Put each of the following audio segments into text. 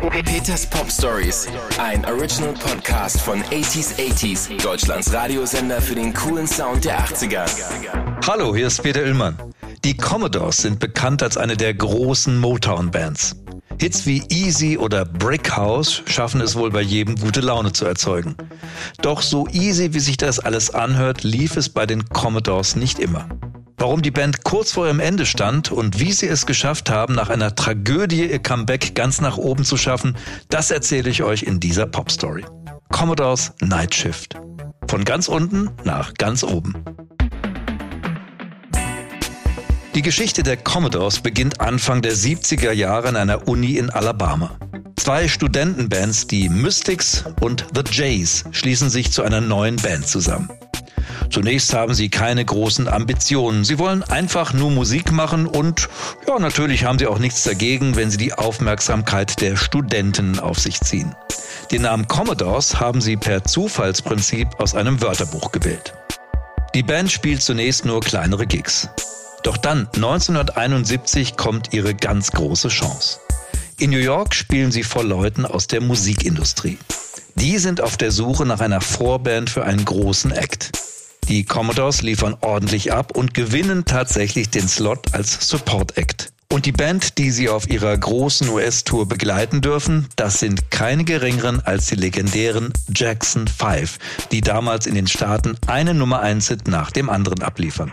Peters Pop Stories, ein Original Podcast von 80s 80s, Deutschlands Radiosender für den coolen Sound der 80er. Hallo, hier ist Peter Illmann. Die Commodores sind bekannt als eine der großen Motown-Bands. Hits wie Easy oder Brick House schaffen es wohl bei jedem gute Laune zu erzeugen. Doch so easy, wie sich das alles anhört, lief es bei den Commodores nicht immer. Warum die Band kurz vor ihrem Ende stand und wie sie es geschafft haben, nach einer Tragödie ihr Comeback ganz nach oben zu schaffen, das erzähle ich euch in dieser Pop-Story. Commodores Night Shift. Von ganz unten nach ganz oben. Die Geschichte der Commodores beginnt Anfang der 70er Jahre an einer Uni in Alabama. Zwei Studentenbands, die Mystics und The Jays, schließen sich zu einer neuen Band zusammen. Zunächst haben sie keine großen Ambitionen. Sie wollen einfach nur Musik machen und ja, natürlich haben sie auch nichts dagegen, wenn sie die Aufmerksamkeit der Studenten auf sich ziehen. Den Namen Commodores haben sie per Zufallsprinzip aus einem Wörterbuch gewählt. Die Band spielt zunächst nur kleinere Gigs. Doch dann, 1971, kommt ihre ganz große Chance. In New York spielen sie vor Leuten aus der Musikindustrie. Die sind auf der Suche nach einer Vorband für einen großen Act. Die Commodores liefern ordentlich ab und gewinnen tatsächlich den Slot als Support Act. Und die Band, die sie auf ihrer großen US-Tour begleiten dürfen, das sind keine geringeren als die legendären Jackson 5, die damals in den Staaten eine Nummer 1 Hit nach dem anderen abliefern.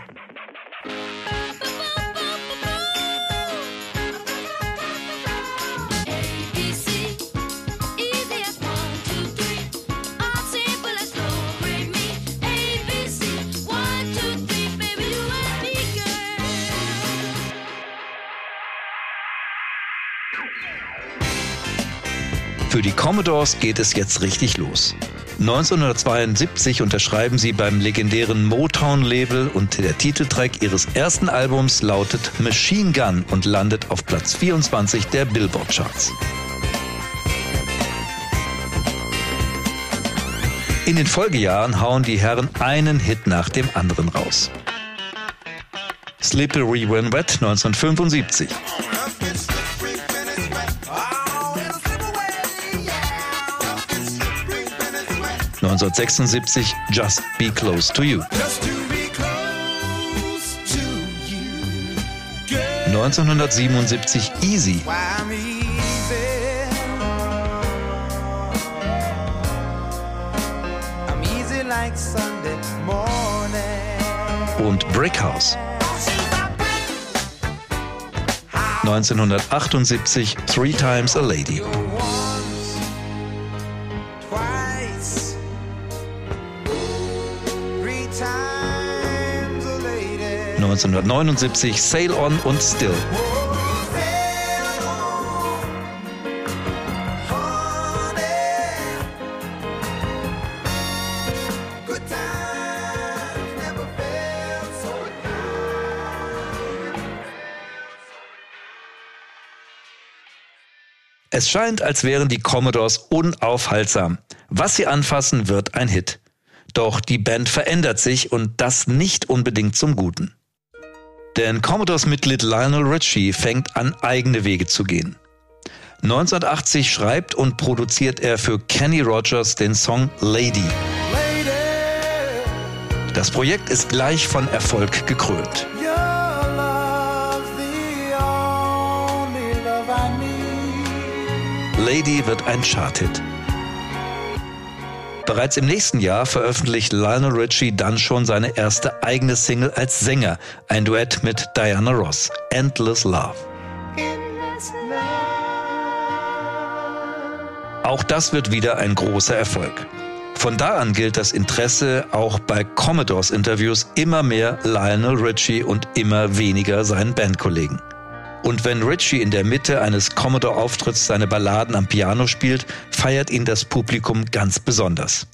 Für die Commodores geht es jetzt richtig los. 1972 unterschreiben sie beim legendären Motown-Label und der Titeltrack ihres ersten Albums lautet Machine Gun und landet auf Platz 24 der Billboard-Charts. In den Folgejahren hauen die Herren einen Hit nach dem anderen raus. Slippery When Wet 1975. 1976 Just Be Close to You. 1977 Easy. Und Brick House. 1978 Three Times a Lady. 1979 Sail On und Still. Es scheint, als wären die Commodores unaufhaltsam. Was sie anfassen, wird ein Hit. Doch die Band verändert sich und das nicht unbedingt zum Guten. Denn Commodores-Mitglied Lionel Richie fängt an, eigene Wege zu gehen. 1980 schreibt und produziert er für Kenny Rogers den Song Lady. Das Projekt ist gleich von Erfolg gekrönt. Lady wird ein Charthit. Bereits im nächsten Jahr veröffentlicht Lionel Richie dann schon seine erste eigene Single als Sänger, ein Duett mit Diana Ross, Endless Love. Auch das wird wieder ein großer Erfolg. Von da an gilt das Interesse auch bei Commodores Interviews immer mehr Lionel Richie und immer weniger seinen Bandkollegen. Und wenn Richie in der Mitte eines Commodore-Auftritts seine Balladen am Piano spielt, feiert ihn das Publikum ganz besonders.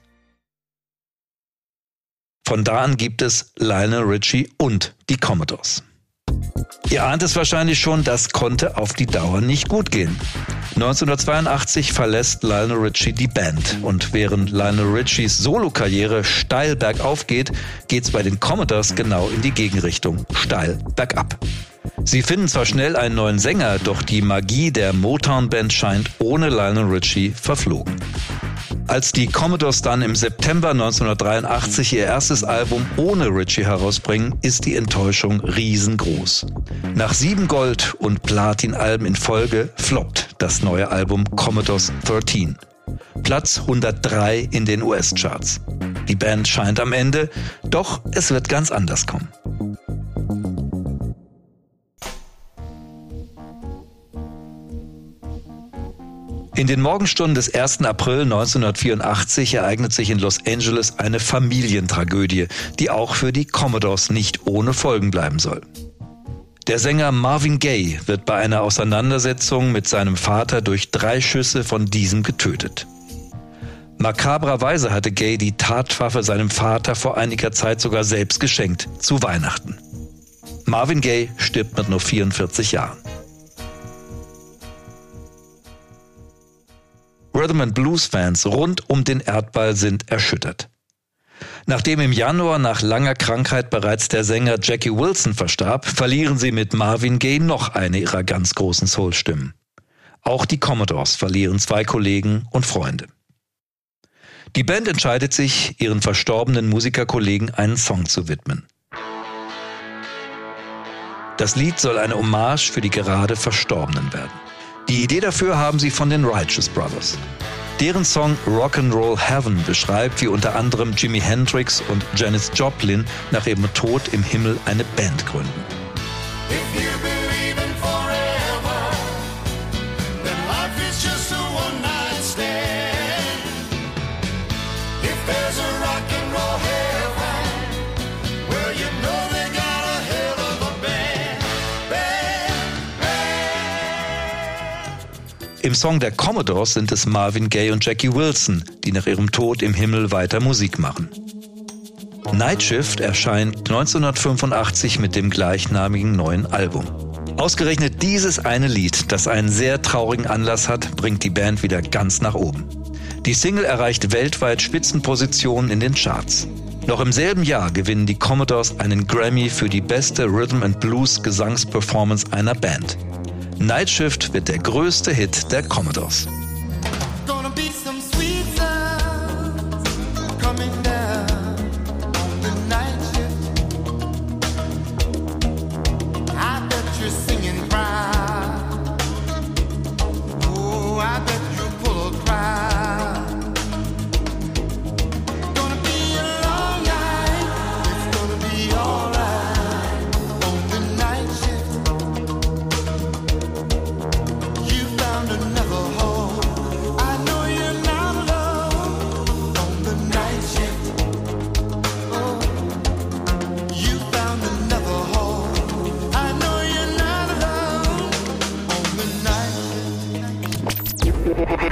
Von da an gibt es Lionel Richie und die Commodores. Ihr ahnt es wahrscheinlich schon, das konnte auf die Dauer nicht gut gehen. 1982 verlässt Lionel Richie die Band und während Lionel Richies Solokarriere steil bergauf geht, geht's bei den Commodores genau in die Gegenrichtung, steil bergab. Sie finden zwar schnell einen neuen Sänger, doch die Magie der Motown-Band scheint ohne Lionel Richie verflogen. Als die Commodores dann im September 1983 ihr erstes Album ohne Richie herausbringen, ist die Enttäuschung riesengroß. Nach sieben Gold- und Platin-Alben in Folge floppt das neue Album Commodores 13. Platz 103 in den US-Charts. Die Band scheint am Ende, doch es wird ganz anders kommen. In den Morgenstunden des 1. April 1984 ereignet sich in Los Angeles eine Familientragödie, die auch für die Commodores nicht ohne Folgen bleiben soll. Der Sänger Marvin Gaye wird bei einer Auseinandersetzung mit seinem Vater durch drei Schüsse von diesem getötet. Makabrerweise hatte Gaye die Tatwaffe seinem Vater vor einiger Zeit sogar selbst geschenkt, zu Weihnachten. Marvin Gaye stirbt mit nur 44 Jahren. Rhythm and Blues Fans rund um den Erdball sind erschüttert. Nachdem im Januar nach langer Krankheit bereits der Sänger Jackie Wilson verstarb, verlieren sie mit Marvin Gaye noch eine ihrer ganz großen Soul-Stimmen. Auch die Commodores verlieren zwei Kollegen und Freunde. Die Band entscheidet sich, ihren verstorbenen Musikerkollegen einen Song zu widmen. Das Lied soll eine Hommage für die gerade Verstorbenen werden. Die Idee dafür haben sie von den Righteous Brothers. Deren Song Rock'n'Roll Heaven beschreibt, wie unter anderem Jimi Hendrix und Janis Joplin nach ihrem Tod im Himmel eine Band gründen. Im Song der Commodores sind es Marvin Gaye und Jackie Wilson, die nach ihrem Tod im Himmel weiter Musik machen. Night Shift erscheint 1985 mit dem gleichnamigen neuen Album. Ausgerechnet dieses eine Lied, das einen sehr traurigen Anlass hat, bringt die Band wieder ganz nach oben. Die Single erreicht weltweit Spitzenpositionen in den Charts. Noch im selben Jahr gewinnen die Commodores einen Grammy für die beste Rhythm and Blues Gesangsperformance einer Band. Night Shift wird der größte Hit der Commodores.